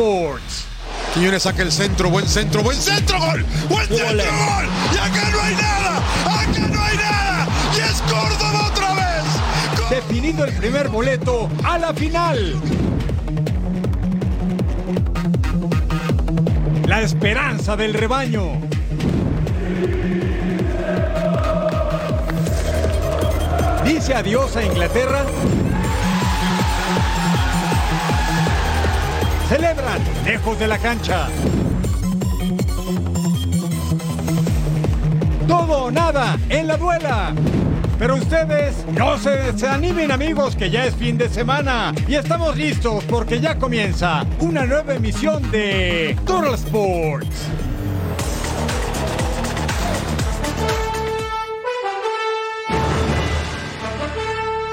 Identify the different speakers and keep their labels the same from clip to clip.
Speaker 1: Sports.
Speaker 2: Quiñones saca el centro, buen centro, buen centro, gol, buen centro, gol. Y acá no hay nada, acá no hay nada. Y es Córdoba otra vez. Gol.
Speaker 1: Definido el primer boleto a la final. La esperanza del rebaño. Dice adiós a Inglaterra. Celebran lejos de la cancha. Todo o nada en la duela. Pero ustedes no se, se animen amigos que ya es fin de semana y estamos listos porque ya comienza una nueva emisión de Total Sports.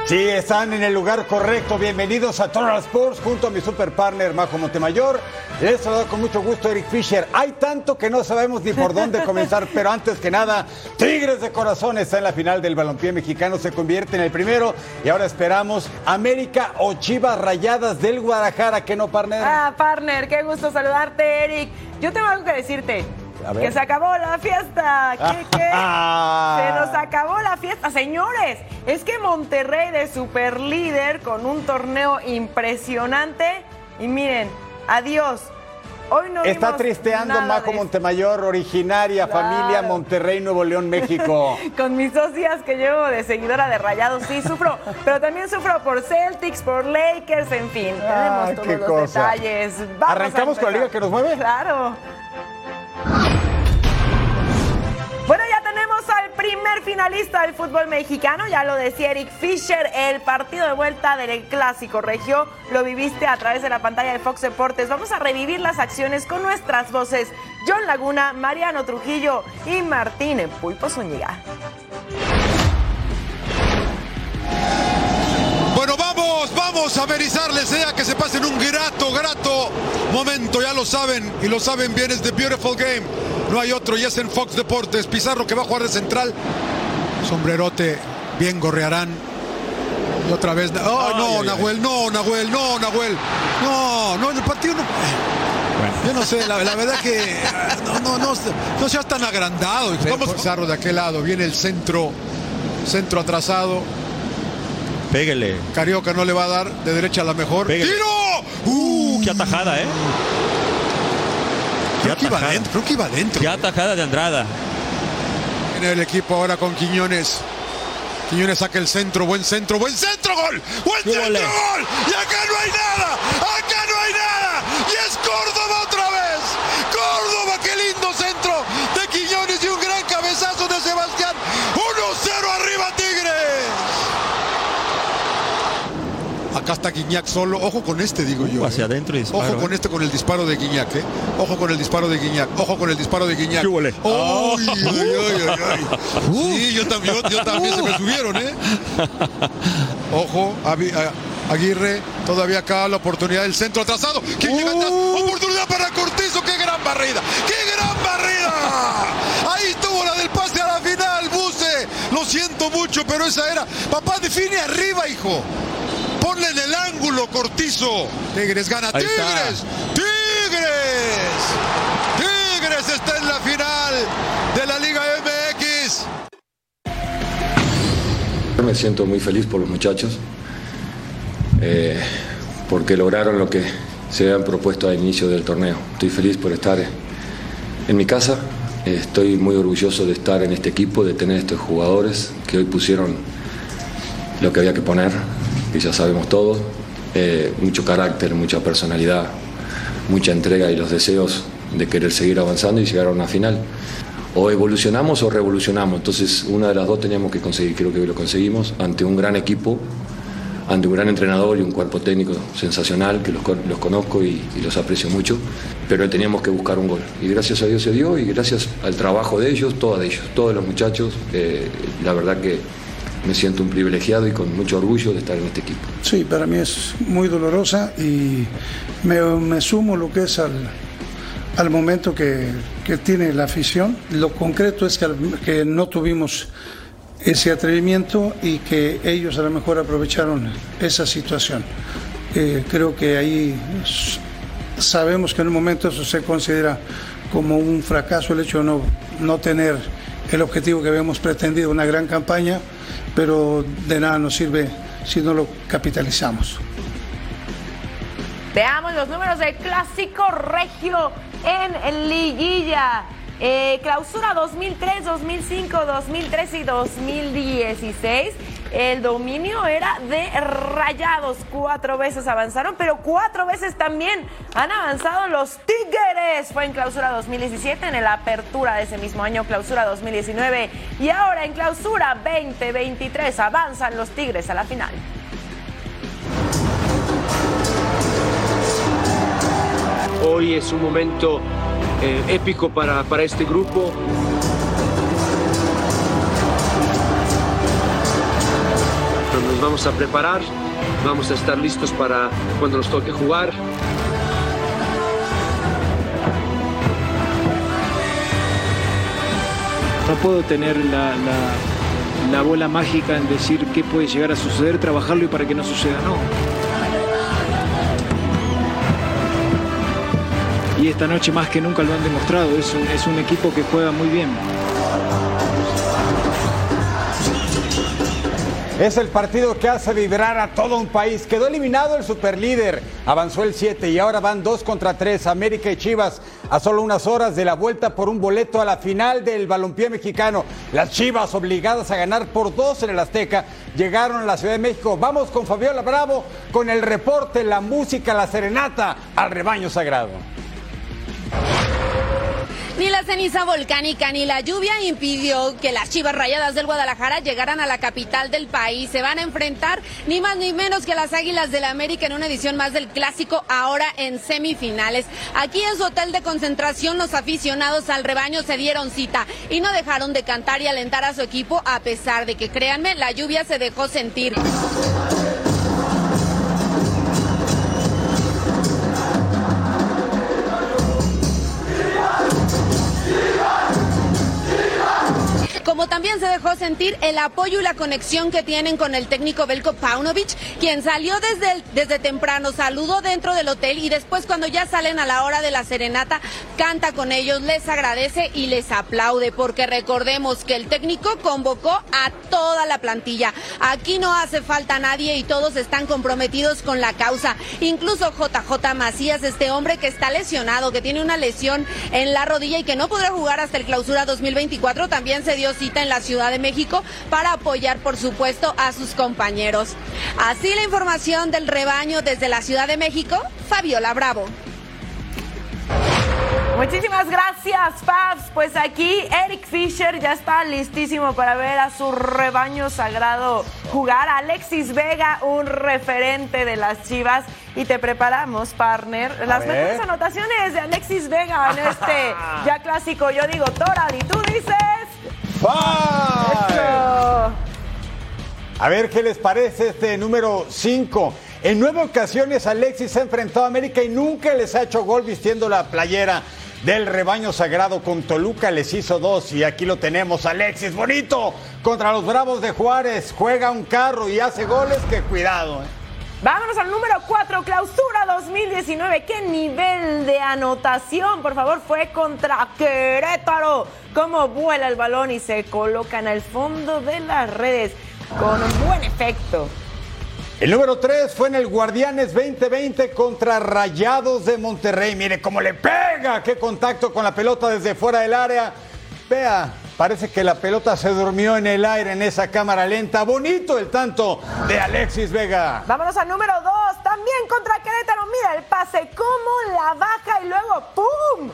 Speaker 1: Sí, están en el lugar correcto. Bienvenidos a Total Sports junto a mi super partner Majo Montemayor. Les saludo con mucho gusto Eric Fisher. Hay tanto que no sabemos ni por dónde comenzar, pero antes que nada, Tigres de Corazón está en la final del balompié mexicano, se convierte en el primero y ahora esperamos América o Chivas Rayadas del Guadalajara, que no, partner.
Speaker 3: Ah, partner, qué gusto saludarte, Eric. Yo tengo algo que decirte.
Speaker 1: A ver.
Speaker 3: Que se acabó la fiesta. ¿Qué, qué? se nos acabó la fiesta. Señores, es que Monterrey de super líder con un torneo impresionante. Y miren, adiós. Hoy no
Speaker 1: Está tristeando Majo Montemayor, originaria,
Speaker 3: Claro.
Speaker 1: familia Monterrey, Nuevo León, México.
Speaker 3: Con mis socias que llevo de seguidora de Rayados, sí sufro, pero también sufro por Celtics, por Lakers, en fin,
Speaker 1: Ah,
Speaker 3: tenemos todos
Speaker 1: qué
Speaker 3: los
Speaker 1: cosa.
Speaker 3: detalles. Vamos
Speaker 1: ¿Arrancamos con la liga que nos mueve?
Speaker 3: Claro. Primer finalista del fútbol mexicano, ya lo decía Eric Fisher, el partido de vuelta del Clásico Regio, lo viviste a través de la pantalla de Fox Deportes. Vamos a revivir las acciones con nuestras voces, John Laguna, Mariano Trujillo y Martín Pulpo Zúñiga.
Speaker 2: Bueno, vamos, vamos a amenizarles, sea que se pasen un grato, grato momento, ya lo saben, y lo saben bien, es The Beautiful Game. No hay otro, y es en Fox Deportes. Pizarro que va a jugar de central. Sombrerote, bien gorrearán. Y otra vez. Oh, no, Nahuel, no, Nahuel, no, Nahuel. No, no, el partido no. Yo no sé, la, la verdad que no, no, no, no seas tan agrandado. Vamos Pizarro de aquel lado, viene el centro, centro atrasado.
Speaker 4: Pégale.
Speaker 2: Carioca no le va a dar de derecha a la mejor.
Speaker 4: Pégale.
Speaker 2: ¡Tiro!
Speaker 4: Uh, qué atajada, ¿eh? Qué
Speaker 2: Creo que iba
Speaker 4: atajada.
Speaker 2: adentro, creo que iba adentro.
Speaker 4: Qué atajada de Andrada.
Speaker 2: Viene el equipo ahora con Quiñones. Quiñones saca el centro, buen centro, buen centro, gol. Buen
Speaker 4: ¡Qué
Speaker 2: centro, gol. Y acá no hay nada. Acá no hay nada. Y es Córdoba otra vez. Córdoba, qué lindo centro de Quiñones y un gran cabezazo de Sebastián. 1-0 arriba Tigres. Acá está Guiñac solo. Ojo con este, digo yo.
Speaker 4: Hacia
Speaker 2: eh.
Speaker 4: adentro y disparo,
Speaker 2: Ojo con este, con el disparo de Guiñac, ¿eh? Ojo con el disparo de Guiñac. Ojo con el disparo de Guiñac.
Speaker 4: ¿Qué huele?
Speaker 2: Uy, ay, ay, ay. Sí, yo también, yo, yo también se me subieron, ¿eh? Ojo, Aguirre, todavía acá la oportunidad del centro atrasado. ¿Quién llega atrás? Oportunidad para Cortizo, qué gran barrida, qué gran barrida. Ahí estuvo la del pase a la final, Buse. Lo siento mucho, pero esa era. Papá, define arriba, hijo. Ponle en el ángulo, Cortizo. Tigres gana,
Speaker 4: Ahí está.
Speaker 2: Tigres, Tigres. Tigres está en la final de la Liga MX.
Speaker 5: Me siento muy feliz por los muchachos, eh, porque lograron lo que se habían propuesto al inicio del torneo. Estoy feliz por estar en mi casa, estoy muy orgulloso de estar en este equipo, de tener estos jugadores que hoy pusieron lo que había que poner, que ya sabemos todos, eh, mucho carácter, mucha personalidad, mucha entrega y los deseos de querer seguir avanzando y llegar a una final. O evolucionamos o revolucionamos, entonces una de las dos teníamos que conseguir, creo que lo conseguimos, ante un gran equipo, ante un gran entrenador y un cuerpo técnico sensacional, que los, los conozco y, y, los aprecio mucho, pero teníamos que buscar un gol. Y gracias a Dios se dio y gracias al trabajo de ellos, todos ellos, todos los muchachos, eh, la verdad que me siento un privilegiado y con mucho orgullo de estar en este equipo.
Speaker 6: Sí, para mí es muy dolorosa y me, sumo lo que es al, al momento que, que, tiene la afición. Lo concreto es que, que, no tuvimos ese atrevimiento y que ellos a lo mejor aprovecharon esa situación. Eh, creo que ahí sabemos que en un momento eso se considera como un fracaso el hecho de no, no tener el objetivo que habíamos pretendido, una gran campaña, pero de nada nos sirve si no lo capitalizamos.
Speaker 3: Veamos los números del clásico regio en liguilla. Eh, clausura 2003, 2005, 2013 y 2016. El dominio era de rayados. Cuatro veces avanzaron, pero cuatro veces también han avanzado los Tigres. Fue en clausura 2017, en la apertura de ese mismo año, clausura 2019. Y ahora en clausura 2023 avanzan los Tigres a la final.
Speaker 7: Hoy es un momento eh, épico para, para este grupo. Vamos a preparar, vamos a estar listos para cuando nos toque jugar.
Speaker 8: No puedo tener la, la, la bola mágica en decir qué puede llegar a suceder, trabajarlo y para que no suceda, no. y esta noche más que nunca lo han demostrado. Es un, es un equipo que juega muy bien.
Speaker 1: Es el partido que hace vibrar a todo un país. Quedó eliminado el superlíder, avanzó el 7 y ahora van 2 contra 3. América y Chivas a solo unas horas de la vuelta por un boleto a la final del balompié mexicano. Las Chivas obligadas a ganar por dos en el Azteca llegaron a la Ciudad de México. Vamos con Fabiola Bravo con el reporte, la música, la serenata al rebaño sagrado.
Speaker 9: Ni la ceniza volcánica ni la lluvia impidió que las Chivas Rayadas del Guadalajara llegaran a la capital del país. Se van a enfrentar ni más ni menos que las Águilas del la América en una edición más del clásico, ahora en semifinales. Aquí en su hotel de concentración, los aficionados al rebaño se dieron cita y no dejaron de cantar y alentar a su equipo, a pesar de que, créanme, la lluvia se dejó sentir. Como también se dejó sentir el apoyo y la conexión que tienen con el técnico Belko Paunovic, quien salió desde, desde temprano, saludó dentro del hotel y después cuando ya salen a la hora de la serenata, canta con ellos, les agradece y les aplaude, porque recordemos que el técnico convocó a toda la plantilla. Aquí no hace falta nadie y todos están comprometidos con la causa. Incluso JJ Macías, este hombre que está lesionado, que tiene una lesión en la rodilla y que no podrá jugar hasta el clausura 2024, también se dio cita en la Ciudad de México para apoyar, por supuesto, a sus compañeros. Así la información del rebaño desde la Ciudad de México, Fabiola Bravo.
Speaker 3: Muchísimas gracias, Fabs. Pues aquí Eric Fisher ya está listísimo para ver a su rebaño sagrado jugar. Alexis Vega, un referente de las Chivas. Y te preparamos, partner, las mejores anotaciones de Alexis Vega en este ya clásico. Yo digo Toral y tú dices...
Speaker 1: Five. A ver qué les parece este número 5. En nueve ocasiones Alexis se ha enfrentado a América y nunca les ha hecho gol vistiendo la playera del rebaño sagrado con Toluca. Les hizo dos y aquí lo tenemos. Alexis, bonito, contra los Bravos de Juárez. Juega un carro y hace goles. Que cuidado. ¿eh?
Speaker 3: Vámonos al número 4, clausura 2019. ¿Qué nivel de anotación? Por favor, fue contra Querétaro. Cómo vuela el balón y se coloca en el fondo de las redes con un buen efecto.
Speaker 1: El número 3 fue en el Guardianes 2020 contra Rayados de Monterrey. Mire cómo le pega, qué contacto con la pelota desde fuera del área. Vea, Parece que la pelota se durmió en el aire en esa cámara lenta. Bonito el tanto de Alexis Vega.
Speaker 3: Vámonos al número dos. También contra Querétaro. Mira el pase, cómo la baja y luego ¡pum!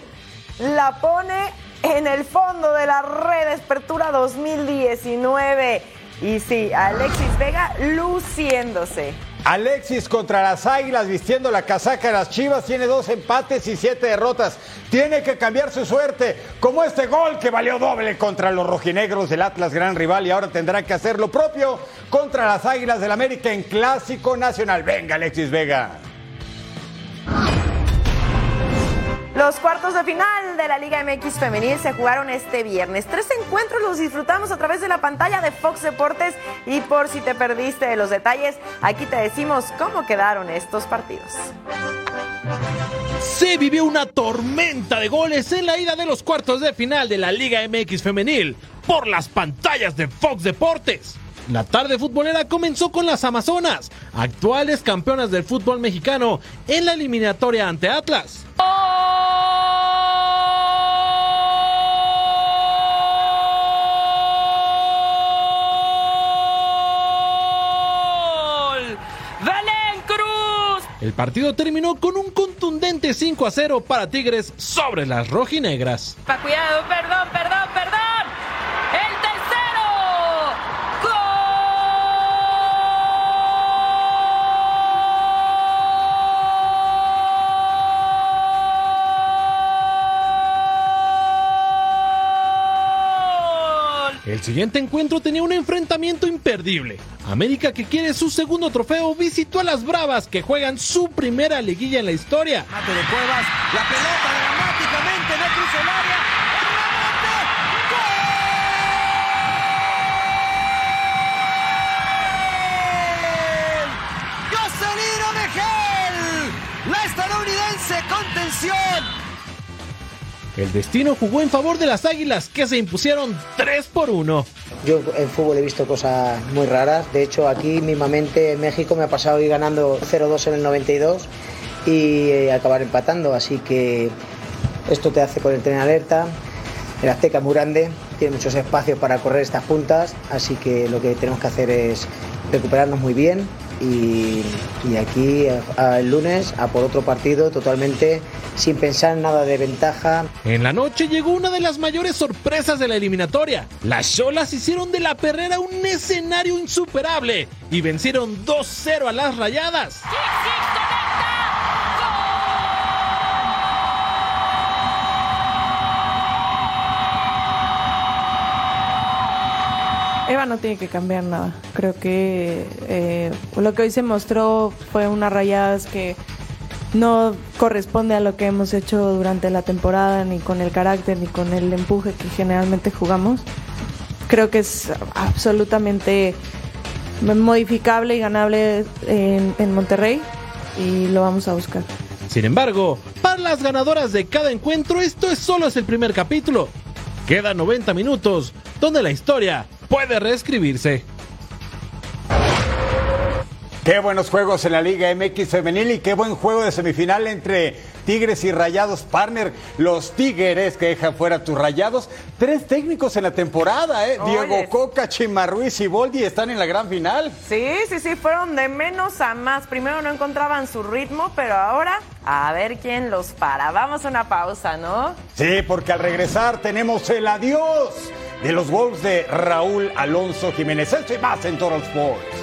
Speaker 3: La pone en el fondo de la red. Apertura 2019. Y sí, Alexis Vega luciéndose.
Speaker 1: Alexis contra las Águilas vistiendo la casaca de las Chivas tiene dos empates y siete derrotas. Tiene que cambiar su suerte, como este gol que valió doble contra los rojinegros del Atlas gran rival y ahora tendrá que hacer lo propio contra las Águilas del América en Clásico Nacional. Venga, Alexis Vega.
Speaker 3: Los cuartos de final de la Liga MX Femenil se jugaron este viernes. Tres encuentros los disfrutamos a través de la pantalla de Fox Deportes y por si te perdiste de los detalles, aquí te decimos cómo quedaron estos partidos.
Speaker 10: Se vivió una tormenta de goles en la ida de los cuartos de final de la Liga MX Femenil por las pantallas de Fox Deportes. La tarde futbolera comenzó con las Amazonas, actuales campeonas del fútbol mexicano, en la eliminatoria ante Atlas. El partido terminó con un contundente 5 a 0 para Tigres sobre las rojinegras.
Speaker 11: Pa, cuidado, perdón, perdón, perdón.
Speaker 10: Siguiente encuentro tenía un enfrentamiento imperdible. América, que quiere su segundo trofeo, visitó a las Bravas, que juegan su primera liguilla en la historia.
Speaker 12: Mate de Cuevas, la pelota dramáticamente El
Speaker 10: destino jugó en favor de las Águilas, que se impusieron 3 por 1.
Speaker 13: Yo en fútbol he visto cosas muy raras. De hecho, aquí mismamente en México me ha pasado ir ganando 0-2 en el 92 y eh, acabar empatando. Así que esto te hace ponerte en alerta. El Azteca es muy grande, tiene muchos espacios para correr estas puntas, así que lo que tenemos que hacer es recuperarnos muy bien y, y aquí a- a el lunes a por otro partido totalmente sin pensar nada de ventaja.
Speaker 10: En la noche llegó una de las mayores sorpresas de la eliminatoria. Las Cholas hicieron de la perrera un escenario insuperable y vencieron 2-0 a las rayadas.
Speaker 14: Eva no tiene que cambiar nada. Creo que eh, lo que hoy se mostró fue unas rayadas que no corresponde a lo que hemos hecho durante la temporada, ni con el carácter, ni con el empuje que generalmente jugamos. Creo que es absolutamente modificable y ganable en, en Monterrey y lo vamos a buscar.
Speaker 10: Sin embargo, para las ganadoras de cada encuentro, esto es solo es el primer capítulo. Quedan 90 minutos donde la historia puede reescribirse.
Speaker 1: Qué buenos juegos en la Liga MX femenil y qué buen juego de semifinal entre Tigres y Rayados Partner. Los Tigres que dejan fuera tus Rayados. Tres técnicos en la temporada, ¿eh?
Speaker 3: Oye.
Speaker 1: Diego Coca, Chima Ruiz y Boldi están en la gran final.
Speaker 3: Sí, sí, sí, fueron de menos a más. Primero no encontraban su ritmo, pero ahora a ver quién los para. Vamos a una pausa, ¿no?
Speaker 1: Sí, porque al regresar tenemos el adiós de los Wolves de Raúl Alonso Jiménez. Esto y más en Total Sports.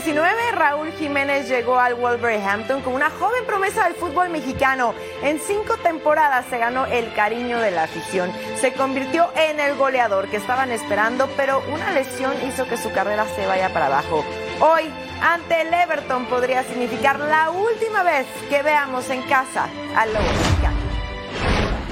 Speaker 3: 2019, Raúl Jiménez llegó al Wolverhampton como una joven promesa del fútbol mexicano. En cinco temporadas se ganó el cariño de la afición. Se convirtió en el goleador que estaban esperando, pero una lesión hizo que su carrera se vaya para abajo. Hoy, ante el Everton, podría significar la última vez que veamos en casa al Lobo Mexicano.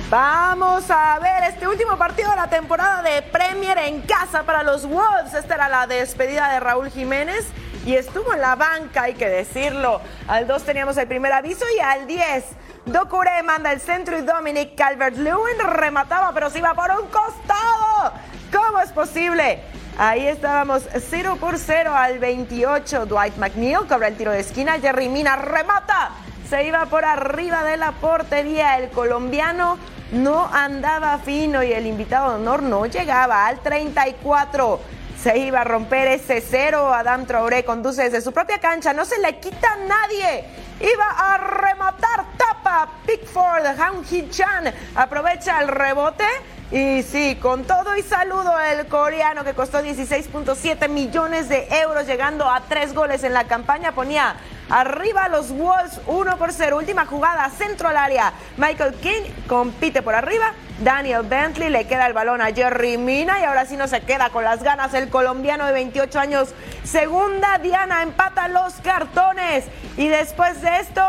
Speaker 3: Vamos a ver este último partido de la temporada de Premier en casa para los Wolves. Esta era la despedida de Raúl Jiménez y estuvo en la banca, hay que decirlo. Al 2 teníamos el primer aviso y al 10 Docure manda el centro y Dominic Calvert-Lewin remataba, pero se iba por un costado. ¿Cómo es posible? Ahí estábamos 0 por 0 al 28. Dwight McNeil cobra el tiro de esquina. Jerry Mina remata. Se iba por arriba de la portería. El colombiano no andaba fino y el invitado de honor no llegaba al 34. Se iba a romper ese cero. Adam Traoré conduce desde su propia cancha. No se le quita a nadie. Iba a rematar. Tapa. Pickford. Han Hee-chan aprovecha el rebote. Y sí, con todo y saludo el coreano que costó 16.7 millones de euros llegando a tres goles en la campaña ponía arriba los Wolves 1 por 0. Última jugada, centro al área. Michael King compite por arriba. Daniel Bentley le queda el balón a Jerry Mina y ahora sí no se queda con las ganas el colombiano de 28 años. Segunda, Diana empata los cartones. Y después de esto,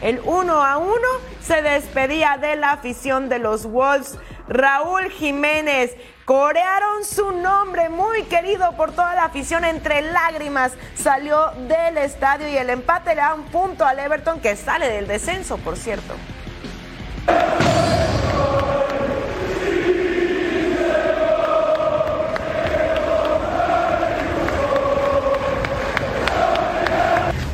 Speaker 3: el 1 a 1 se despedía de la afición de los Wolves. Raúl Jiménez. Corearon su nombre, muy querido por toda la afición, entre lágrimas. Salió del estadio y el empate le da un punto al Everton que sale del descenso, por cierto.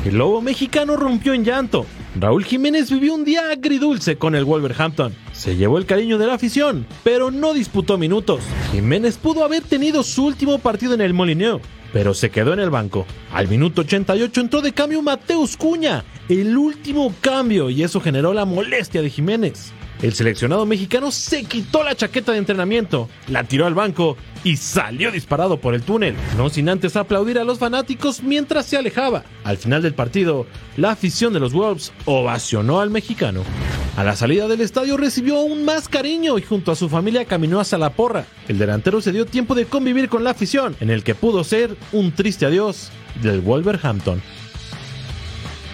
Speaker 10: El lobo mexicano rompió en llanto. Raúl Jiménez vivió un día agridulce con el Wolverhampton. Se llevó el cariño de la afición, pero no disputó minutos. Jiménez pudo haber tenido su último partido en el Molineux, pero se quedó en el banco. Al minuto 88 entró de cambio Mateus Cuña, el último cambio, y eso generó la molestia de Jiménez. El seleccionado mexicano se quitó la chaqueta de entrenamiento, la tiró al banco y salió disparado por el túnel, no sin antes aplaudir a los fanáticos mientras se alejaba. Al final del partido, la afición de los Wolves ovacionó al mexicano. A la salida del estadio recibió aún más cariño y junto a su familia caminó hacia la porra. El delantero se dio tiempo de convivir con la afición, en el que pudo ser un triste adiós del Wolverhampton.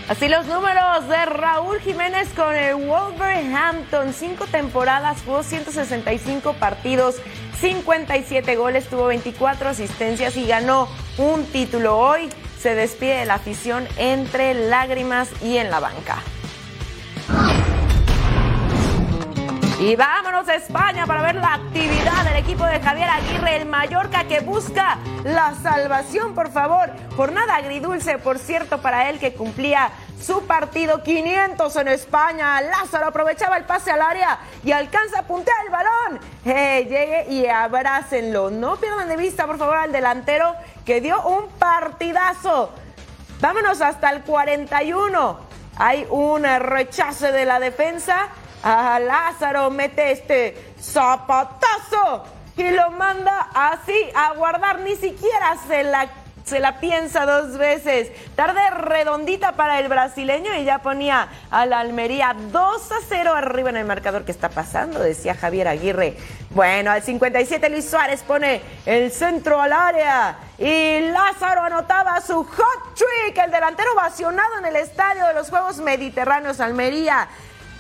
Speaker 3: Así los números de Raúl Jiménez con el Wolverhampton. Cinco temporadas, jugó 165 partidos, 57 goles, tuvo 24 asistencias y ganó un título. Hoy se despide de la afición entre lágrimas y en la banca. Y vámonos a España para ver la actividad del equipo de Javier Aguirre, el Mallorca que busca la salvación, por favor. Jornada agridulce, por cierto, para él que cumplía su partido 500 en España. Lázaro aprovechaba el pase al área y alcanza a puntear el balón. Eh, llegue y abrácenlo. No pierdan de vista, por favor, al delantero que dio un partidazo. Vámonos hasta el 41. Hay un rechace de la defensa. A Lázaro mete este zapatazo y lo manda así a guardar. Ni siquiera se la se la piensa dos veces. Tarde redondita para el brasileño y ya ponía a la Almería 2 a 0 arriba en el marcador. ¿Qué está pasando? Decía Javier Aguirre. Bueno, al 57 Luis Suárez pone el centro al área y Lázaro anotaba su hot trick. El delantero vacionado en el estadio de los Juegos Mediterráneos Almería.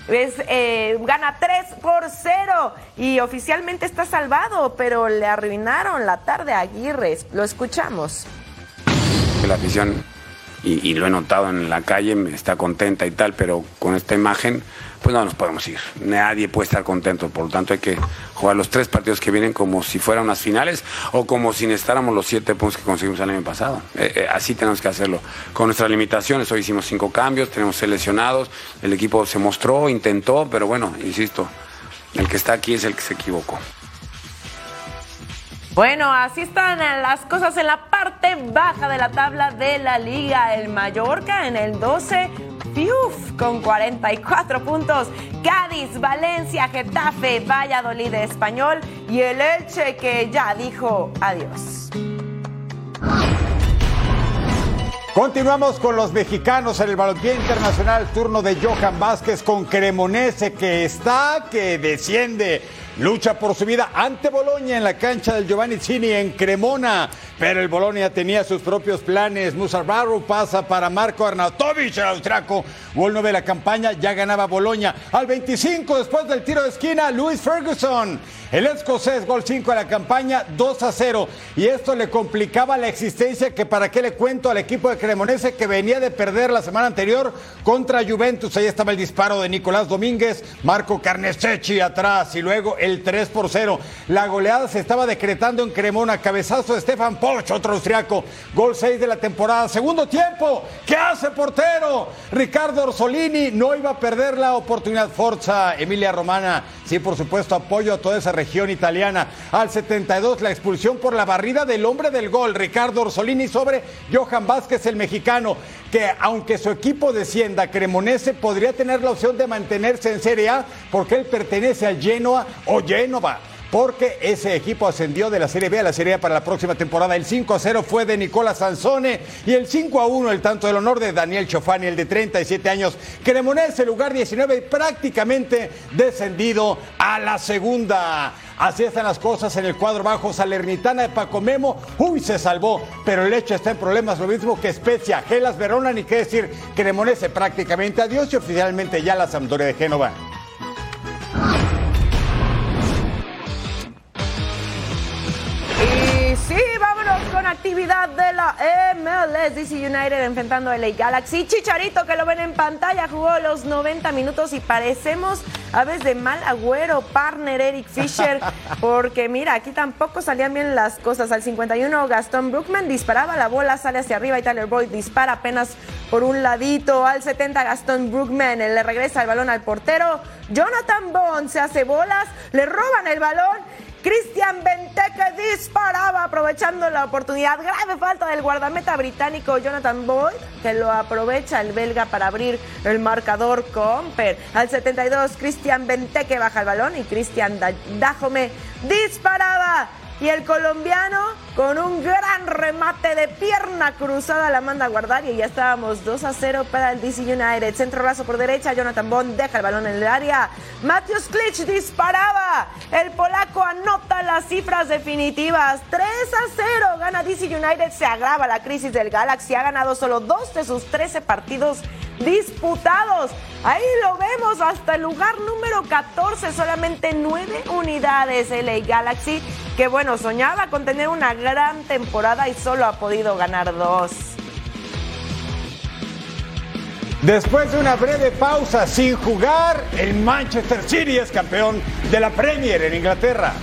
Speaker 3: Eh, gana 3 por 0 y oficialmente está salvado, pero le arruinaron la tarde a Aguirre. Lo escuchamos
Speaker 15: la afición, y, lo he notado en la calle, está contenta y tal, pero con esta imagen, pues no nos podemos ir. Nadie puede estar contento, por lo tanto hay que jugar los tres partidos que vienen como si fueran unas finales o como si necesitáramos los siete puntos que conseguimos el año pasado. Eh, eh, así tenemos que hacerlo. Con nuestras limitaciones, hoy hicimos cinco cambios, tenemos seleccionados, el equipo se mostró, intentó, pero bueno, insisto, el que está aquí es el que se equivocó.
Speaker 3: Bueno, así están las cosas en la parte baja de la tabla de la liga. El Mallorca en el 12, Piuf, con 44 puntos. Cádiz, Valencia, Getafe, Valladolid Español y el Elche que ya dijo adiós.
Speaker 1: Continuamos con los mexicanos en el balompié internacional, turno de Johan Vázquez con Cremonese que está, que desciende. Lucha por su vida ante Boloña en la cancha del Giovanni Cini en Cremona. Pero el Bolonia tenía sus propios planes. Musarbaru pasa para Marco Arnautovic, el austriaco. Gol 9 de la campaña, ya ganaba Boloña. Al 25, después del tiro de esquina, Luis Ferguson. El escocés, gol 5 de la campaña, 2 a 0. Y esto le complicaba la existencia que para qué le cuento al equipo de Cremonese que venía de perder la semana anterior contra Juventus. Ahí estaba el disparo de Nicolás Domínguez, Marco Carnestechi atrás y luego el 3 por 0. La goleada se estaba decretando en Cremona. Cabezazo de Stefan Poch, otro austriaco. Gol 6 de la temporada. Segundo tiempo. ¿Qué hace portero? Ricardo Orsolini no iba a perder la oportunidad. Forza, Emilia Romana. Sí, por supuesto, apoyo a toda esa región italiana. Al 72, la expulsión por la barrida del hombre del gol, Ricardo Orsolini, sobre Johan Vázquez, el mexicano, que aunque su equipo descienda, Cremonese podría tener la opción de mantenerse en Serie A porque él pertenece al Genoa o Genova porque ese equipo ascendió de la Serie B a la Serie A para la próxima temporada. El 5 a 0 fue de Nicola Sansone y el 5 a 1 el tanto del honor de Daniel Chofani, el de 37 años. Cremonese, lugar 19, prácticamente descendido a la segunda. Así están las cosas en el cuadro bajo. Salernitana de Paco Memo, uy, se salvó, pero el hecho está en problemas, lo mismo que Spezia, Gelas Verona, ni qué decir, Cremonese prácticamente adiós y oficialmente ya la Sampdoria de Génova.
Speaker 3: Sí, vámonos con actividad de la MLS. DC United enfrentando a LA Galaxy. Chicharito, que lo ven en pantalla, jugó los 90 minutos y parecemos aves de mal agüero, partner Eric Fisher. Porque mira, aquí tampoco salían bien las cosas. Al 51, Gastón Brookman disparaba la bola, sale hacia arriba y Tyler Boyd dispara apenas por un ladito. Al 70, Gastón Brookman le regresa el balón al portero. Jonathan Bond se hace bolas, le roban el balón. Cristian Benteke disparaba aprovechando la oportunidad. Grave falta del guardameta británico Jonathan Boyd, que lo aprovecha el belga para abrir el marcador Comper. Al 72, Cristian Benteke baja el balón y Cristian Dajome disparaba. Y el colombiano, con un gran remate de pierna cruzada, la manda a guardar. Y ya estábamos 2 a 0 para el DC United. Centro brazo por derecha, Jonathan Bond deja el balón en el área. Matthews Klitsch disparaba. El polaco anota las cifras definitivas. 3 a 0 gana DC United. Se agrava la crisis del Galaxy. Ha ganado solo dos de sus 13 partidos disputados. Ahí lo vemos hasta el lugar número 14, solamente 9 unidades LA Galaxy, que bueno, soñaba con tener una gran temporada y solo ha podido ganar dos.
Speaker 1: Después de una breve pausa sin jugar, el Manchester City es campeón de la Premier en Inglaterra.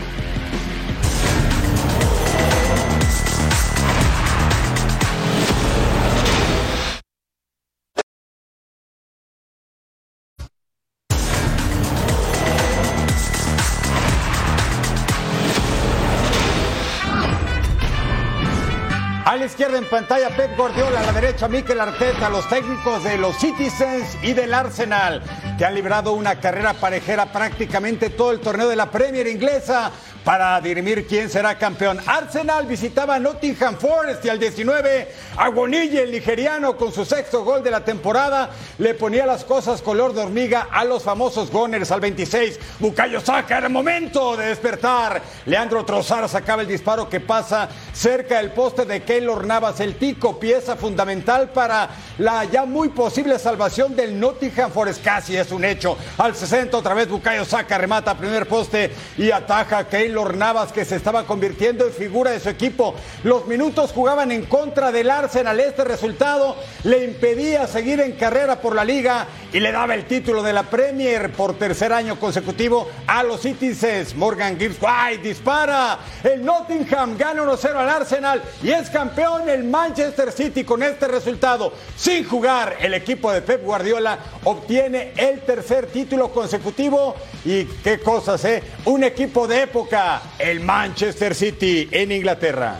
Speaker 1: Izquierda en pantalla Pep Guardiola, a la derecha Mikel Arteta, los técnicos de los Citizens y del Arsenal, que han librado una carrera parejera prácticamente todo el torneo de la Premier inglesa para dirimir quién será campeón. Arsenal visitaba Nottingham Forest y al 19, Agonille, el nigeriano, con su sexto gol de la temporada, le ponía las cosas color de hormiga a los famosos Gunners. Al 26, Bukayo Saka, era momento de despertar. Leandro Trozar sacaba el disparo que pasa cerca del poste de Keylor Navas, el tico, pieza fundamental para la ya muy posible salvación del Nottingham Forest. Casi es un hecho. Al 60, otra vez Bukayo Saka remata primer poste y ataja a Keylor Navas, que se estaba convirtiendo en figura de su equipo. Los minutos jugaban en contra del Arsenal. Este resultado le impedía seguir en carrera por la liga y le daba el título de la Premier por tercer año consecutivo a los Citizens. Morgan Gibbs White dispara. El Nottingham gana 1-0 al Arsenal y es campeón el Manchester City con este resultado. Sin jugar, el equipo de Pep Guardiola obtiene el tercer título consecutivo. Y qué cosas, ¿eh? Un equipo de época el Manchester City en Inglaterra.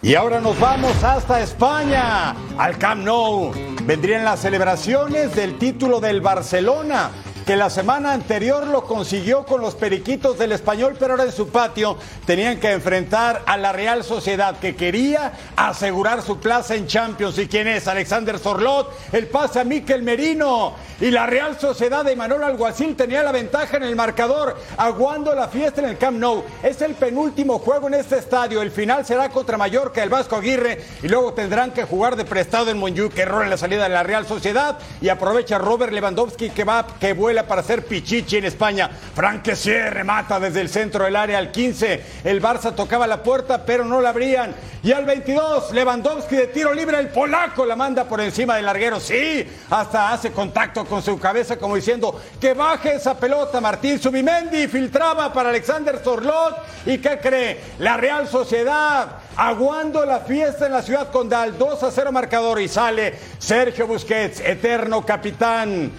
Speaker 1: Y ahora nos vamos hasta España, al Camp Nou. Vendrían las celebraciones del título del Barcelona. Que la semana anterior lo consiguió con los periquitos del español, pero ahora en su patio tenían que enfrentar a la Real Sociedad que quería asegurar su plaza en Champions. ¿Y quién es? Alexander Sorlot, el pase a Miquel Merino. Y la Real Sociedad de Manuel Alguacil tenía la ventaja en el marcador, aguando la fiesta en el Camp Nou. Es el penúltimo juego en este estadio. El final será contra Mallorca, el Vasco Aguirre, y luego tendrán que jugar de prestado en Monjuic. Error en la salida de la Real Sociedad y aprovecha Robert Lewandowski que va, que vuela para hacer pichichi en España. Frank Kessier remata desde el centro del área al 15. El Barça tocaba la puerta, pero no la abrían. Y al 22, Lewandowski de tiro libre, el polaco la manda por encima del larguero. Sí, hasta hace contacto con su cabeza como diciendo que baje esa pelota. Martín Subimendi filtraba para Alexander Zorlot. ¿Y qué cree? La Real Sociedad aguando la fiesta en la ciudad condal. 2 a 0 marcador y sale Sergio Busquets, eterno capitán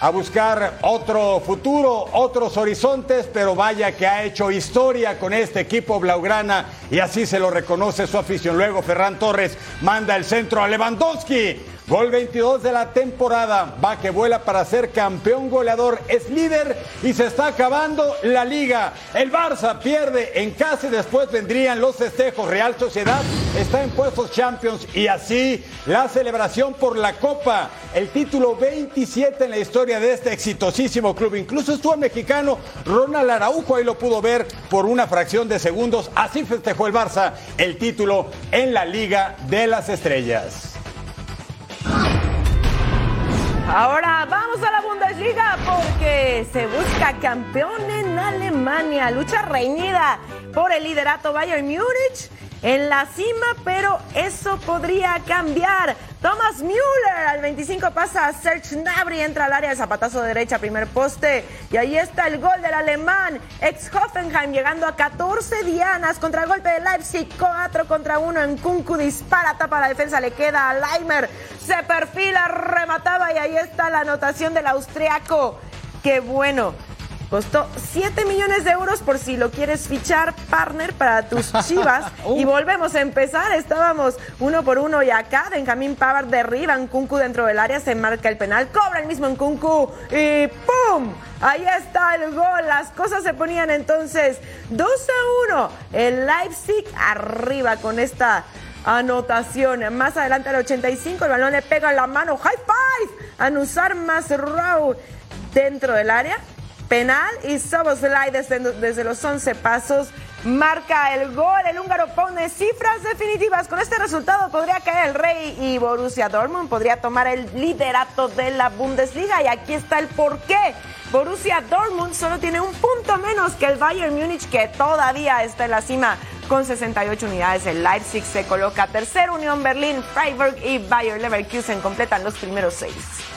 Speaker 1: a buscar otro futuro, otros horizontes, pero vaya que ha hecho historia con este equipo blaugrana y así se lo reconoce su afición. Luego Ferran Torres manda el centro a Lewandowski. Gol 22 de la temporada. Va que vuela para ser campeón goleador. Es líder y se está acabando la liga. El Barça pierde en casa y después vendrían los festejos. Real Sociedad está en puestos Champions y así la celebración por la Copa. El título 27 en la historia de este exitosísimo club. Incluso estuvo el mexicano Ronald Araujo. Ahí lo pudo ver por una fracción de segundos. Así festejó el Barça el título en la Liga de las Estrellas.
Speaker 3: Ahora vamos a la Bundesliga porque se busca campeón en Alemania. Lucha reñida por el liderato Bayern Múnich en la cima, pero eso podría cambiar. Thomas Müller al 25 pasa a Serge Gnabry, entra al área de zapatazo de derecha, primer poste. Y ahí está el gol del alemán, ex Hoffenheim, llegando a 14 dianas contra el golpe de Leipzig, 4 contra 1 en Kunku, dispara, tapa la defensa, le queda a Leimer, se perfila, remataba y ahí está la anotación del austriaco. Qué bueno. Costó 7 millones de euros por si lo quieres fichar partner para tus chivas. y volvemos a empezar. Estábamos uno por uno y acá Benjamín Pavard derriba en Kunku dentro del área. Se marca el penal. Cobra el mismo en Kunku. Y ¡pum! Ahí está el gol. Las cosas se ponían entonces 2 a 1. El Leipzig arriba con esta anotación. Más adelante al 85 el balón le pega en la mano. High five. A Nusar Masrau dentro del área penal y Soboslai desde, los 11 pasos marca el gol. El húngaro pone cifras definitivas. Con este resultado podría caer el Rey y Borussia Dortmund podría tomar el liderato de la Bundesliga. Y aquí está el porqué. Borussia Dortmund solo tiene un punto menos que el Bayern Múnich, que todavía está en la cima con 68 unidades. El Leipzig se coloca tercero, Unión Berlín, Freiburg y Bayern Leverkusen completan los primeros seis.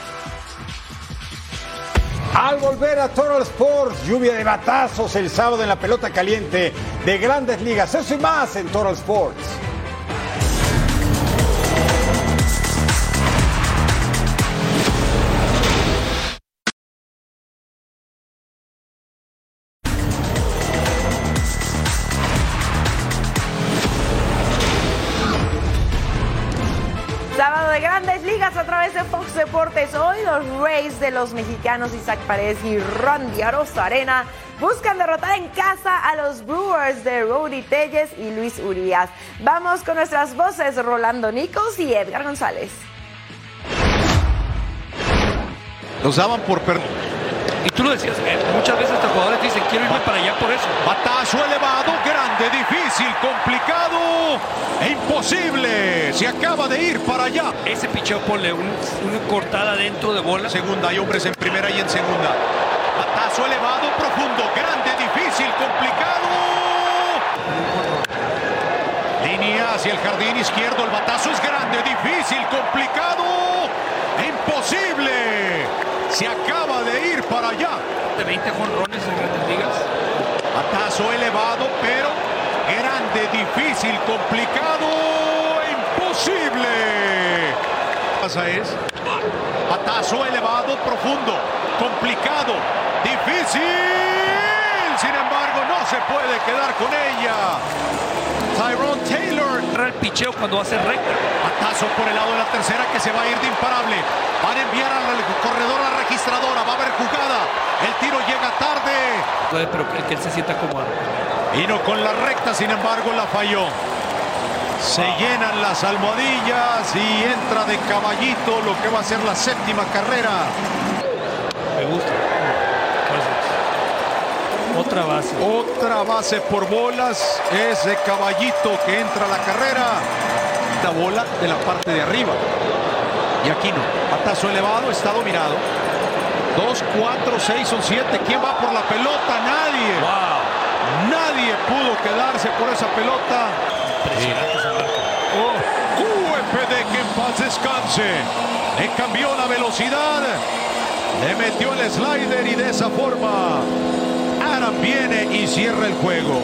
Speaker 1: Al volver a Total Sports, lluvia de batazos el sábado en la pelota caliente de grandes ligas. Eso y más en Total Sports.
Speaker 3: De grandes ligas a través de Fox Deportes. Hoy los Rays de los mexicanos Isaac Paredes y Randy Arena buscan derrotar en casa a los Brewers de Rudy Telles y Luis Urias. Vamos con nuestras voces Rolando Nichols y Edgar González.
Speaker 16: Nos daban por perdido.
Speaker 17: Y tú lo decías, eh, muchas veces estos jugadores dicen quiero irme para allá por eso.
Speaker 16: Batazo elevado, grande, difícil, complicado e imposible. Se acaba de ir para allá.
Speaker 17: Ese picheo ponle un, una cortada dentro de bola.
Speaker 16: Segunda, hay hombres en primera y en segunda. Batazo elevado, profundo, grande, difícil, complicado. Línea hacia el jardín izquierdo, el batazo es grande, difícil, complicado e imposible. Se acaba de ir para allá.
Speaker 17: De 20 jonrones en grandes ligas.
Speaker 16: Batazo elevado, pero grande, difícil, complicado, imposible. Pasa es batazo elevado, profundo, complicado, difícil. Sin embargo, no se puede quedar con ella. Tyrone Taylor.
Speaker 17: El picheo cuando ser recta.
Speaker 16: Patazo por el lado de la tercera que se va a ir de imparable. Van a enviar al corredor a la registradora. Va a haber jugada. El tiro llega tarde.
Speaker 17: Pero que, que él se sienta cómodo.
Speaker 16: Vino con la recta, sin embargo, la falló. Se llenan las almohadillas y entra de caballito lo que va a ser la séptima carrera.
Speaker 17: Me gusta. Otra base.
Speaker 16: Otra base por bolas. Es de caballito que entra a la carrera. La bola de la parte de arriba. Y aquí no. Patazo elevado, está dominado. 2, 4, 6 son 7. ¿Quién va por la pelota? Nadie. Nadie pudo quedarse por esa pelota. Oh, UFD que en paz descanse. Le cambió la velocidad. Le metió el slider y de esa forma Viene y cierra el juego.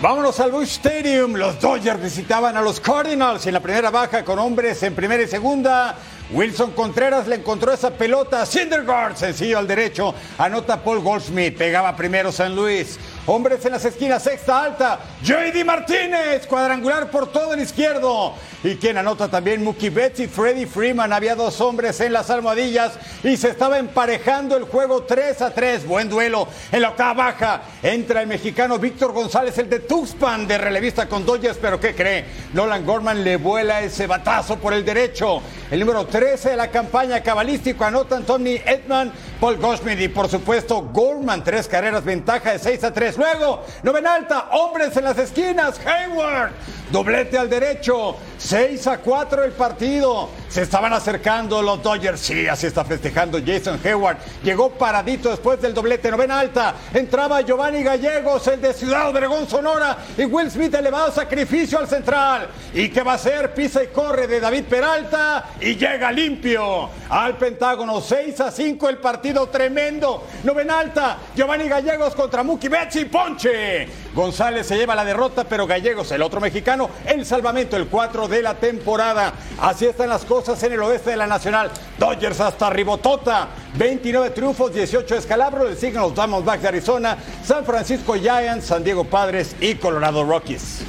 Speaker 1: Vámonos al Bush Stadium. Los Dodgers visitaban a los Cardinals en la primera baja con hombres en primera y segunda. Wilson Contreras le encontró esa pelota a Syndergaard, sencillo al derecho. Anota Paul Goldschmidt, pegaba primero San Luis. Hombres en las esquinas, sexta alta. JD Martínez, cuadrangular por todo el izquierdo. Y quien anota también Mookie Betts y Freddie Freeman. Había dos hombres en las almohadillas y se estaba emparejando el juego 3 a 3. Buen duelo en la octava baja. Entra el mexicano Víctor González, el de Tuxpan, de relevista con Dodgers. Pero ¿qué cree? Nolan Gorman le vuela ese batazo por el derecho. El número 13 de la campaña cabalístico anotan Tony Edman, Paul Goldschmidt y por supuesto Gorman. Tres carreras, ventaja de 6 a 3. Luego, novena alta, hombres en las esquinas, Hayward, doblete al derecho, 6 a 4 el partido. Se estaban acercando los Dodgers, sí, así está festejando Jason Hayward. Llegó paradito después del doblete, novena alta. Entraba Giovanni Gallegos, el de Ciudad Obregón, Sonora, y Will Smith elevado sacrificio al central. ¿Y qué va a hacer? Pisa y corre de David Peralta y llega limpio al Pentágono. 6 a 5 el partido tremendo. Novena alta, Giovanni Gallegos contra Mookie Betts y Ponche. González se lleva la derrota, pero Gallegos, el otro mexicano, el salvamento, el 4 de la temporada. Así están las cosas en el oeste de la Nacional. Dodgers hasta Ribotota. 29 triunfos, 18 escalabros. Le siguen los Diamondbacks de Arizona, San Francisco Giants, San Diego Padres y Colorado Rockies.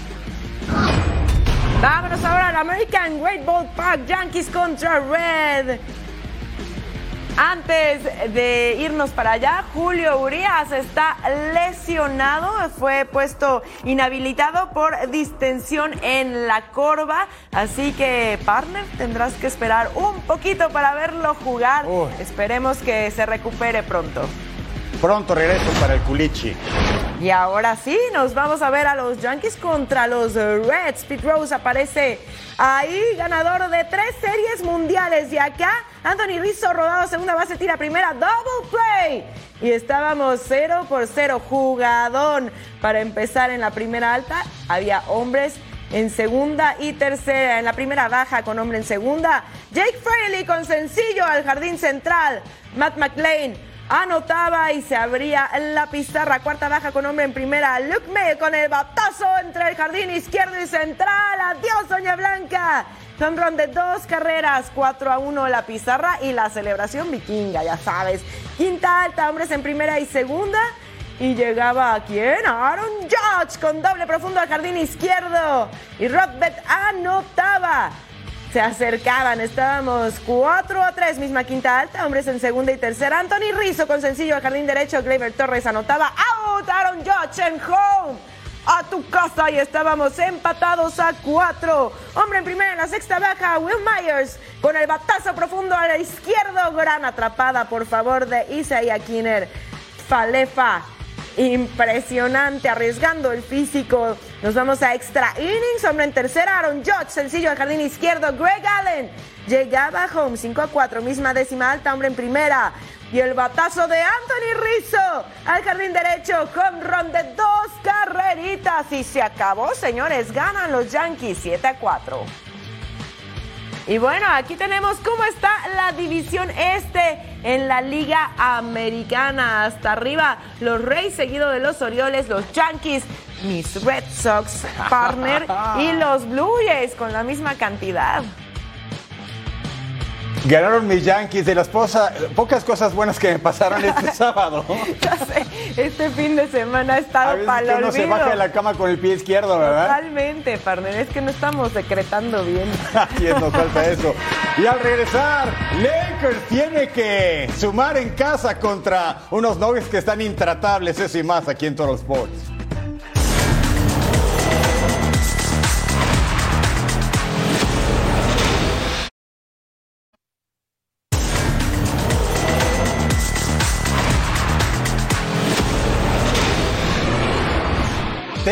Speaker 3: Vámonos ahora al American Great Ball Park, Yankees contra Red. Antes de irnos para allá, Julio Urias está lesionado, fue puesto inhabilitado por distensión en la corva, así que partner tendrás que esperar un poquito para verlo jugar.
Speaker 1: Uy.
Speaker 3: Esperemos que se recupere pronto.
Speaker 1: Pronto regreso para el culichi.
Speaker 3: Y ahora sí, nos vamos a ver a los Yankees contra los Reds. Pete Rose aparece ahí, ganador de tres series mundiales. Y acá, Anthony Rizzo, rodado segunda base, tira primera, double play. Y estábamos 0 por 0, jugadón. Para empezar en la primera alta, había hombres en segunda y tercera. En la primera baja con hombre en segunda, Jake Fraley con sencillo al jardín central. Matt McLean anotaba y se abría la pizarra. Cuarta baja con hombre en primera. Luke May con el batazo entre el jardín izquierdo y central. Adiós, Doña Blanca. Home run de dos carreras, 4 a 1 la pizarra y la celebración vikinga, ya sabes. Quinta alta, hombres en primera y segunda. Y llegaba a quién? Aaron Judge con doble profundo al jardín izquierdo. Y Rodbet anotaba se acercaban. Estábamos 4 a 3, misma quinta alta, hombres en segunda y tercera. Anthony Rizzo con sencillo al jardín derecho. Gleyber Torres anotaba out. Aaron Judge en home. A tu casa y estábamos empatados a cuatro. Hombre en primera en la sexta baja, Will Myers con el batazo profundo a la izquierda. Gran atrapada, por favor, de Isaiah Kinner. Falefa impresionante, arriesgando el físico. Nos vamos a extra innings. Hombre en tercera, Aaron Judge, sencillo al jardín izquierdo. Greg Allen llegaba home 5 a 4, misma décima alta, hombre en primera. Y el batazo de Anthony Rizzo al jardín derecho con ron de dos carreritas. Y se acabó, señores. Ganan los Yankees 7 a 4. Y bueno, aquí tenemos cómo está la división este en la Liga Americana. Hasta arriba, los Reyes, seguido de los Orioles, los Yankees, mis Red Sox, partner, y los Blue Jays con la misma cantidad.
Speaker 1: Ganaron mis Yankees de las posa- pocas cosas buenas que me pasaron este sábado.
Speaker 3: Ya sé, este fin de semana ha estado para
Speaker 1: que uno se baja de la cama con el pie izquierdo, ¿verdad?
Speaker 3: Totalmente, partner. Es que no estamos decretando bien.
Speaker 1: Así es, nos falta eso. Y al regresar, Lakers tiene que sumar en casa contra unos Nuggets que están intratables, eso y más aquí en Total Sports.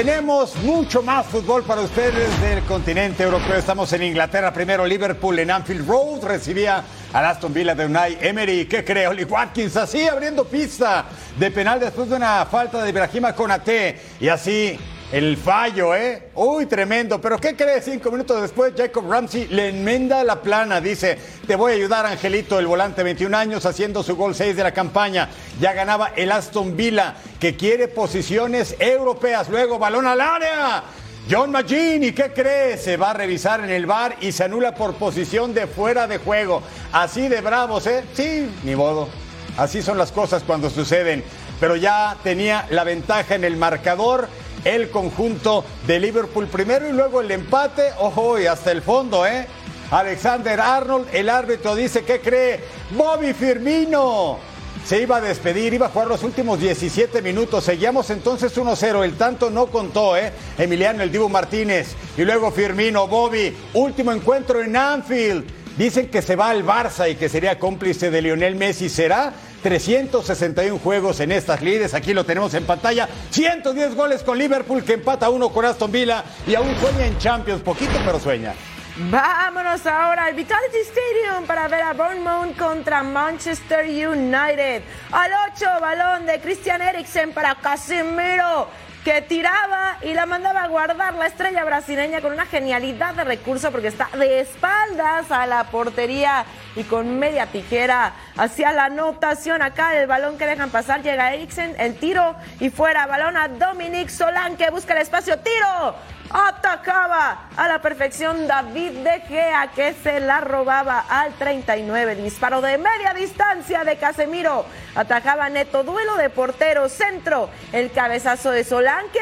Speaker 1: Tenemos mucho más fútbol para ustedes del continente europeo. Estamos en Inglaterra. Primero Liverpool en Anfield Road recibía al Aston Villa de Unai Emery. ¿Qué cree Oli Watkins? Así abriendo pista de penal después de una falta de Ibrahima Konate. Y así el fallo, ¿eh? Uy, tremendo. Pero ¿qué cree? Cinco minutos después, Jacob Ramsey le enmenda la plana. Dice, te voy a ayudar, Angelito, el volante, 21 años, haciendo su gol 6 de la campaña. Ya ganaba el Aston Villa, que quiere posiciones europeas. Luego, balón al área. John Magini, ¿qué cree? Se va a revisar en el bar y se anula por posición de fuera de juego. Así de bravos, ¿eh? Sí, ni modo. Así son las cosas cuando suceden. Pero ya tenía la ventaja en el marcador el conjunto de Liverpool primero y luego el empate. Ojo, y hasta el fondo, ¿eh? Alexander Arnold, el árbitro dice que cree Bobby Firmino. Se iba a despedir, iba a jugar los últimos 17 minutos. Seguíamos entonces 1-0. El tanto no contó, ¿eh? Emiliano El Dibu Martínez. Y luego Firmino, Bobby. Último encuentro en Anfield. Dicen que se va al Barça y que sería cómplice de Lionel Messi. ¿Será? 361 juegos en estas lides. Aquí lo tenemos en pantalla. 110 goles con Liverpool que empata uno con Aston Villa y aún sueña en Champions. Poquito, pero sueña.
Speaker 3: Vámonos ahora al Vitality Stadium para ver a Bournemouth contra Manchester United. Al 8, balón de Christian Eriksen para Casemiro, que tiraba y la mandaba a guardar la estrella brasileña con una genialidad de recurso porque está de espaldas a la portería y con media tijera hacia la anotación. Acá el balón que dejan pasar llega Eriksen, el tiro y fuera. Balón a Dominic Solán que busca el espacio. ¡Tiro! Atacaba a la perfección David De Gea que se la robaba al 39. Disparo de media distancia de Casemiro. Atacaba neto duelo de portero centro. El cabezazo de Solanque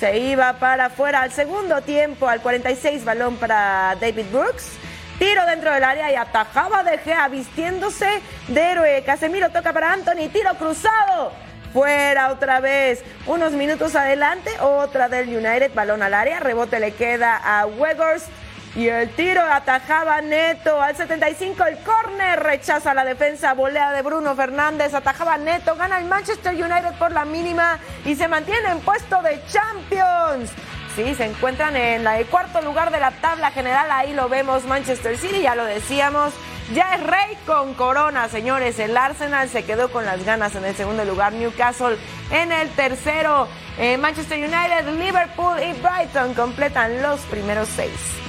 Speaker 3: se iba para afuera al segundo tiempo. Al 46 balón para David Brooks. Tiro dentro del área y atajaba De Gea vistiéndose de héroe. Casemiro toca para Anthony. Tiro cruzado. Fuera otra vez. Unos minutos adelante, otra del United, balón al área, rebote le queda a Weghorst y el tiro atajaba Neto al 75, el córner rechaza la defensa, volea de Bruno Fernández, atajaba Neto, gana el Manchester United por la mínima y se mantiene en puesto de Champions. Sí, se encuentran en el cuarto lugar de la tabla general, ahí lo vemos Manchester City, ya lo decíamos. Ya es rey con corona, señores. El Arsenal se quedó con las ganas en el segundo lugar. Newcastle en el tercero. Eh, Manchester United, Liverpool y Brighton completan los primeros seis.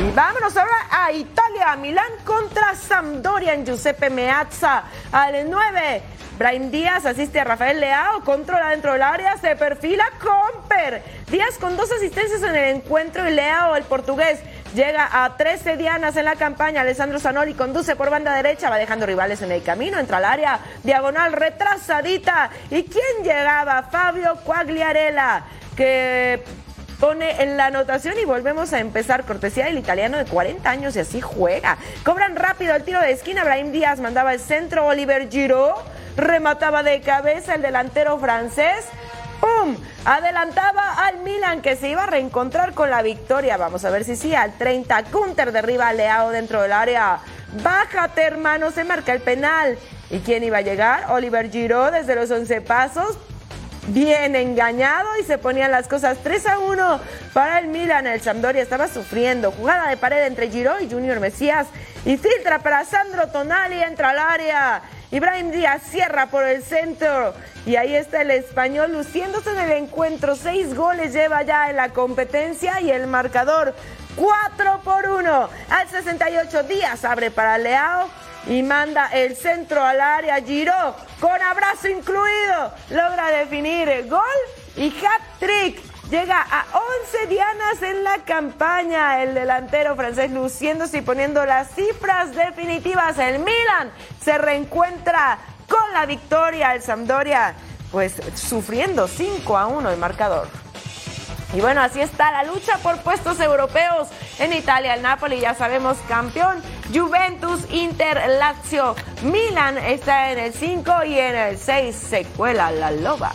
Speaker 3: Y vámonos ahora a Italia. Milán contra Sampdoria en Giuseppe Meazza. Al 9. Brian Díaz asiste a Rafael Leao, controla dentro del área, se perfila Comper. Díaz con dos asistencias en el encuentro y Leao, el portugués, llega a 13 dianas en la campaña. Alessandro Zanoli conduce por banda derecha, va dejando rivales en el camino, entra al área, diagonal retrasadita. ¿Y quién llegaba? Fabio Quagliarella, que pone en la anotación y volvemos a empezar. Cortesía del italiano de 40 años y así juega. Cobran rápido el tiro de esquina. Brahim Díaz mandaba el centro. Oliver Giroud remataba de cabeza el delantero francés. ¡Pum! Adelantaba al Milan que se iba a reencontrar con la victoria. Vamos a ver si sí. Al 30, Kunter derriba a Leao dentro del área. Bájate, hermano, se marca el penal. ¿Y quién iba a llegar? Oliver Giroud desde los 11 pasos bien engañado y se ponían las cosas 3 a 1 para el Milan. El Sampdoria estaba sufriendo. Jugada de pared entre Giroud y Junior Mesías y filtra para Sandro Tonali, entra al área. Ibrahim Díaz cierra por el centro y ahí está el español luciéndose en el encuentro. Seis goles lleva ya en la competencia y el marcador 4 por 1. Al 68 Díaz abre para Leao y manda el centro al área. Giró con abrazo incluido. Logra definir el gol y hat-trick llega a 11 dianas en la campaña. El delantero francés luciéndose y poniendo las cifras definitivas. El Milan se reencuentra con la victoria. El Sampdoria, pues sufriendo 5 a 1 el marcador. Y bueno, así está la lucha por puestos europeos. En Italia, el Napoli, ya sabemos, campeón. Juventus, Inter, Lazio, Milan está en el 5 y en el 6 se cuela la loba.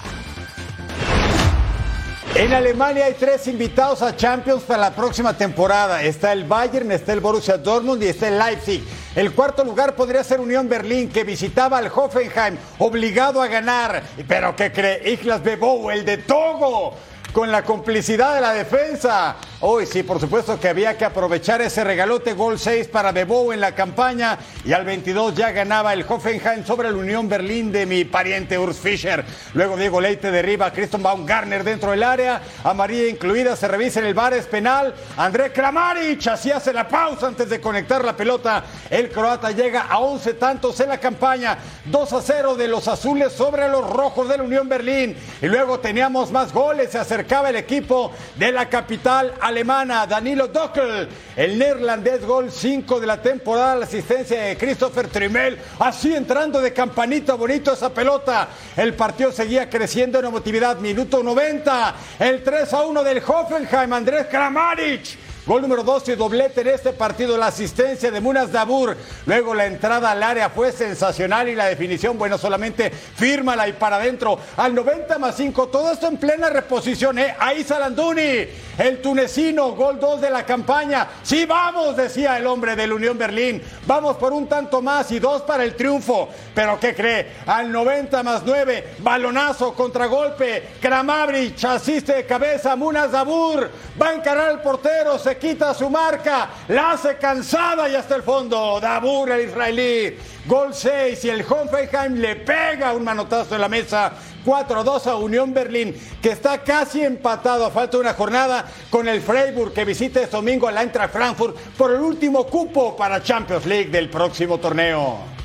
Speaker 1: En Alemania hay tres invitados a Champions para la próxima temporada. Está el Bayern, está el Borussia Dortmund y está el Leipzig. El cuarto lugar podría ser Unión Berlín, que visitaba al Hoffenheim, obligado a ganar. Pero ¿qué cree? Islas Bebo, el de Togo con la complicidad de la defensa. Hoy sí, por supuesto que había que aprovechar ese regalote gol 6 para Bebo en la campaña y al 22 ya ganaba el Hoffenheim sobre el Unión Berlín de mi pariente Urs Fischer. Luego Diego Leite derriba a Christian Baumgartner dentro del área, a María incluida, se revisa en el bar, es penal. André Kramaric así hace la pausa antes de conectar la pelota. El croata llega a 11 tantos en la campaña, 2 a 0 de los azules sobre los rojos de la Unión Berlín. Y luego teníamos más goles, se acercaba el equipo de la capital alemana, Danilo Dockel, el neerlandés gol 5 de la temporada, la asistencia de Christopher Trimel, así entrando de campanita bonito esa pelota. El partido seguía creciendo en emotividad, minuto 90, el 3 a 1 del Hoffenheim, Andrés Kramaric Gol número 2 y doblete en este partido, la asistencia de Munas Dabur. Luego la entrada al área fue sensacional y la definición, bueno, solamente fírmala y para adentro. Al 90 más 5, todo esto en plena reposición, ¿eh? Ahí Salanduni, el tunecino, gol 2 de la campaña. Sí, vamos, decía el hombre del Unión Berlín. Vamos por un tanto más y dos para el triunfo. Pero ¿qué cree? Al 90 más 9, balonazo, contragolpe. Kramavric asiste de cabeza, Munas Dabur. Va a encarar al portero, se quita su marca, la hace cansada y hasta el fondo. Dabur, el israelí. Gol 6 y el Hoffenheim le pega un manotazo en la mesa. 4-2 a Unión Berlín, que está casi empatado a falta de una jornada con el Freiburg, que visita este domingo al Eintracht Frankfurt por el último cupo para Champions League del próximo torneo.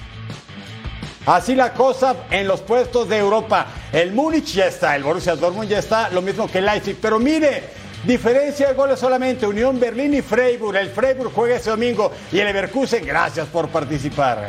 Speaker 1: Así la cosa en los puestos de Europa. El Múnich ya está, el Borussia Dortmund ya está, lo mismo que el Leipzig. Pero mire, Diferencia de goles solamente Unión Berlín y Freiburg. El Freiburg juega este domingo y el Leverkusen, gracias por participar.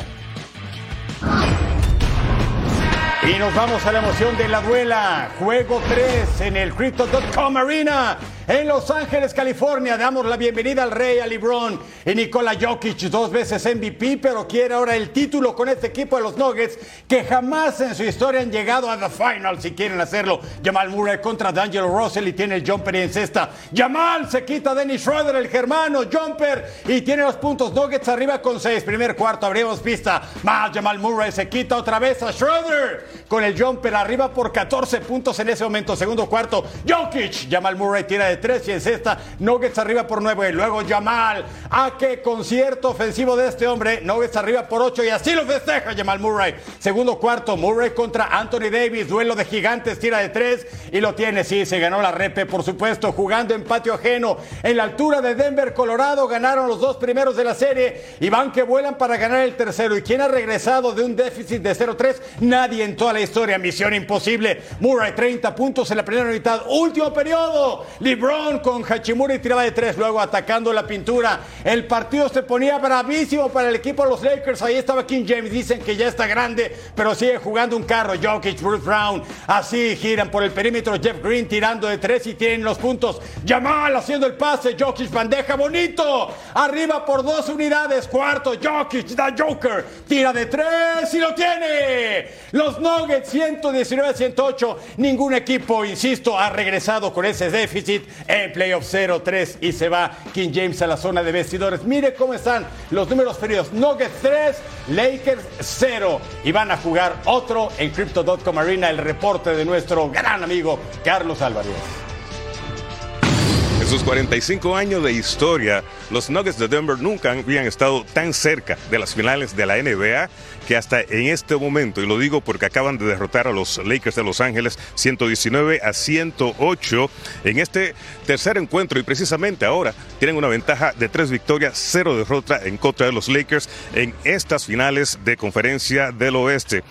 Speaker 1: Y nos vamos a la emoción de la duela. Juego 3 en el Crypto.com Arena en Los Ángeles, California. Damos la bienvenida al Rey, a LeBron y Nikola Jokic, dos veces MVP, pero quiere ahora el título con este equipo de los Nuggets que jamás en su historia han llegado a la final si quieren hacerlo. Jamal Murray contra D'Angelo Russell y tiene el jumper en cesta. Jamal se quita a Dennis Schroeder, el germano, jumper y tiene los puntos. Nuggets arriba con seis. Primer cuarto, abrimos pista. Más Jamal Murray se quita otra vez a Schroeder con el jumper arriba por 14 puntos en ese momento. Segundo cuarto, Jokic. Jamal Murray tira de tres y en sexta. Nuggets arriba por nueve. Luego Jamal. ¿A qué concierto ofensivo de este hombre? Nuggets arriba por ocho y así lo festeja Jamal Murray. Segundo cuarto, Murray contra Anthony Davis. Duelo de gigantes, tira de tres y lo tiene. Sí, se ganó la repe, por supuesto, jugando en patio ajeno. En la altura de Denver, Colorado, ganaron los dos primeros de la serie y van que vuelan para ganar el tercero. ¿Y quién ha regresado de un déficit de 0-3? Nadie en toda la historia. Misión imposible. Murray, 30 puntos en la primera mitad. Último periodo. LeBron con Hachimura y tiraba de tres. Luego atacando la pintura. El partido se ponía bravísimo para el equipo de los Lakers. Ahí estaba King James. Dicen que ya está grande, pero sigue jugando un carro. Jokic, Bruce Brown. Así giran por el perímetro. Jeff Green tirando de tres y tienen los puntos. Jamal haciendo el pase. Jokic, bandeja bonito. Arriba por dos unidades. Cuarto, Jokic, da Joker. Tira de tres y lo tiene. Los Nuggets 119-108. Ningún equipo, insisto, ha regresado con ese déficit en playoff 0-3 y se va King James a la zona de vestidores. Mire cómo están los números fríos. Nuggets 3, Lakers 0. Y van a jugar otro en Crypto.com Arena, el reporte de nuestro gran amigo Carlos Álvarez.
Speaker 18: Sus 45 años de historia, los Nuggets de Denver nunca habían estado tan cerca de las finales de la NBA que hasta en este momento, y lo digo porque acaban de derrotar a los Lakers de Los Ángeles 119 a 108 en este tercer encuentro y precisamente ahora tienen una ventaja de tres victorias, cero derrota en contra de los Lakers en estas finales de conferencia del oeste.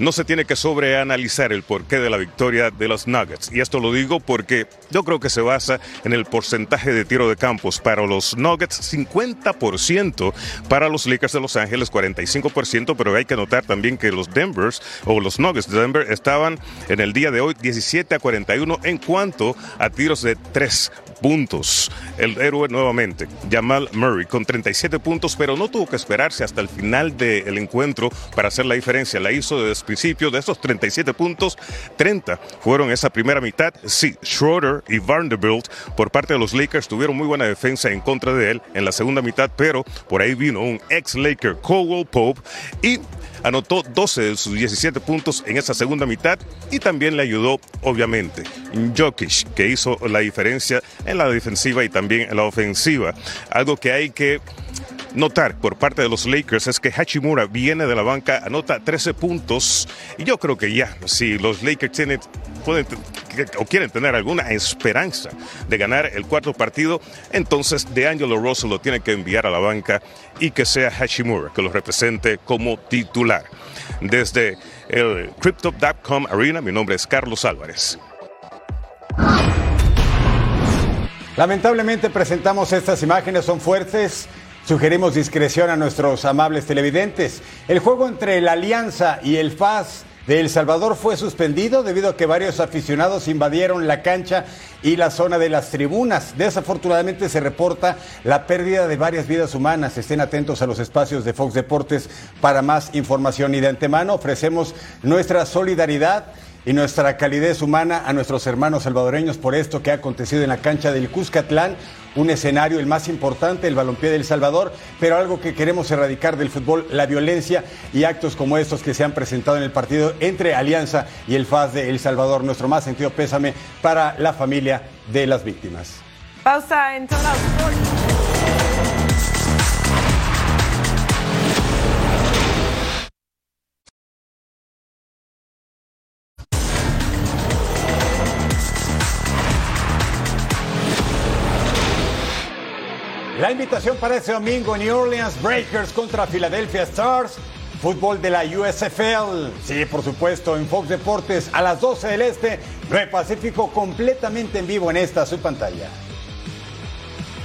Speaker 18: No se tiene que sobreanalizar el porqué de la victoria de los Nuggets. Y esto lo digo porque yo creo que se basa en el porcentaje de tiro de campos. Para los Nuggets, 50%. Para los Lakers de Los Ángeles, 45%. Pero hay que notar también que los Denvers o los Nuggets de Denver estaban en el día de hoy 17 a 41 en cuanto a tiros de tres puntos. El héroe nuevamente, Jamal Murray, con 37 puntos, pero no tuvo que esperarse hasta el final del encuentro para hacer la diferencia. La hizo desde el principio de esos 37 puntos, 30 fueron esa primera mitad. Sí, Schroeder y Vanderbilt por parte de los Lakers tuvieron muy buena defensa en contra de él en la segunda mitad, pero por ahí vino un ex Laker, Cowell Pope, y anotó 12 de sus 17 puntos en esa segunda mitad y también le ayudó, obviamente, Jokic, que hizo la diferencia en la defensiva y también en la ofensiva. Algo que hay que notar por parte de los Lakers es que Hachimura viene de la banca, anota 13 puntos y yo creo que ya, si los Lakers tienen, o quieren tener alguna esperanza de ganar el cuarto partido, entonces DeAngelo Russell lo tiene que enviar a la banca y que sea Hachimura que lo represente como titular. Desde el Crypto.com Arena, mi nombre es Carlos Álvarez.
Speaker 1: Lamentablemente presentamos estas imágenes, son fuertes. Sugerimos discreción a nuestros amables televidentes. El juego entre la Alianza y el FAS de El Salvador fue suspendido debido a que varios aficionados invadieron la cancha y la zona de las tribunas. Desafortunadamente se reporta la pérdida de varias vidas humanas. Estén atentos a los espacios de Fox Deportes para más información y de antemano ofrecemos nuestra solidaridad y nuestra calidez humana a nuestros hermanos salvadoreños por esto que ha acontecido en la cancha del Cuscatlán, un escenario el más importante, el balompié del Salvador, pero algo que queremos erradicar del fútbol, la violencia y actos como estos que se han presentado en el partido entre Alianza y el FAS de El Salvador. Nuestro más sentido pésame para la familia de las víctimas.
Speaker 3: Pausa en Total Sports.
Speaker 1: La invitación para este domingo, New Orleans Breakers contra Philadelphia Stars. Fútbol de la USFL. Sí, por supuesto, en Fox Deportes a las 12 del Este, 9 Pacífico, completamente en vivo en esta su pantalla.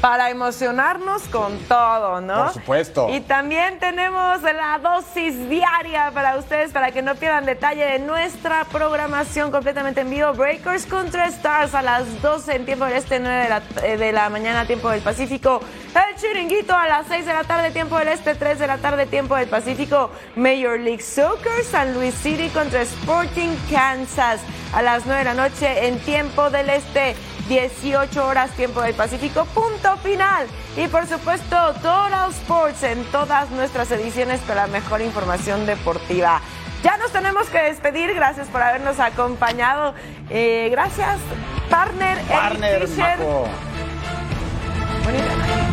Speaker 3: Para emocionarnos con todo, ¿no?
Speaker 1: Por supuesto.
Speaker 3: Y también tenemos la dosis diaria para ustedes, para que no pierdan detalle de nuestra programación completamente en vivo. Breakers contra Stars a las 12 en tiempo del Este, 9 de la, eh, de la mañana, tiempo del Pacífico. El Chiringuito a las 6 de la tarde, tiempo del Este, 3 de la tarde, tiempo del Pacífico. Major League Soccer, San Luis City contra Sporting Kansas a las 9 de la noche en tiempo del Este. 18 horas tiempo del Pacífico, punto final. Y por supuesto, Total Sports en todas nuestras ediciones con la mejor información deportiva. Ya nos tenemos que despedir, gracias por habernos acompañado. Eh, gracias, partner,
Speaker 1: Partner.
Speaker 3: Bonita